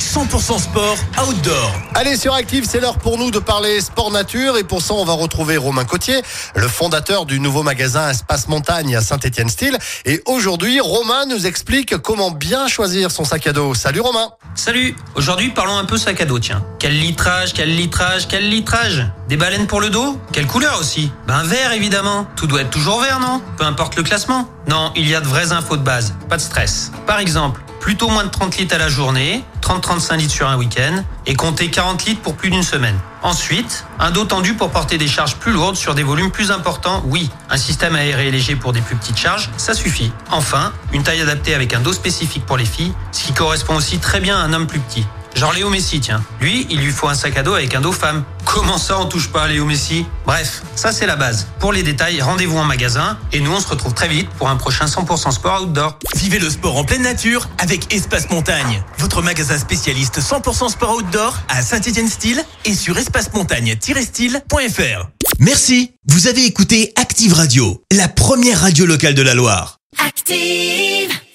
100% sport outdoor. Allez sur Active, c'est l'heure pour nous de parler sport nature et pour ça on va retrouver Romain Cotier, le fondateur du nouveau magasin Espace Montagne à Saint-Étienne-Style. Et aujourd'hui, Romain nous explique comment bien choisir son sac à dos. Salut Romain Salut Aujourd'hui, parlons un peu sac à dos, tiens. Quel litrage, quel litrage, quel litrage Des baleines pour le dos Quelle couleur aussi Ben vert, évidemment. Tout doit être toujours vert, non Peu importe le classement. Non, il y a de vraies infos de base. Pas de stress. Par exemple, plutôt moins de 30 litres à la journée, 30-35 litres sur un week-end, et comptez 40 litres pour plus d'une semaine. Ensuite, un dos tendu pour porter des charges plus lourdes sur des volumes plus importants, oui. Un système aéré léger pour des plus petites charges, ça suffit. Enfin, une taille adaptée avec un dos spécifique pour les filles, ce qui correspond aussi très bien à un homme plus petit. Genre Léo Messi, tiens. Lui, il lui faut un sac à dos avec un dos femme. Comment ça, on touche pas à Léo Messi? Bref, ça c'est la base. Pour les détails, rendez-vous en magasin et nous on se retrouve très vite pour un prochain 100% sport outdoor. Vivez le sport en pleine nature avec Espace Montagne, votre magasin spécialiste 100% sport outdoor à Saint-Étienne-Style et sur espacemontagne-style.fr. Merci, vous avez écouté Active Radio, la première radio locale de la Loire. Active.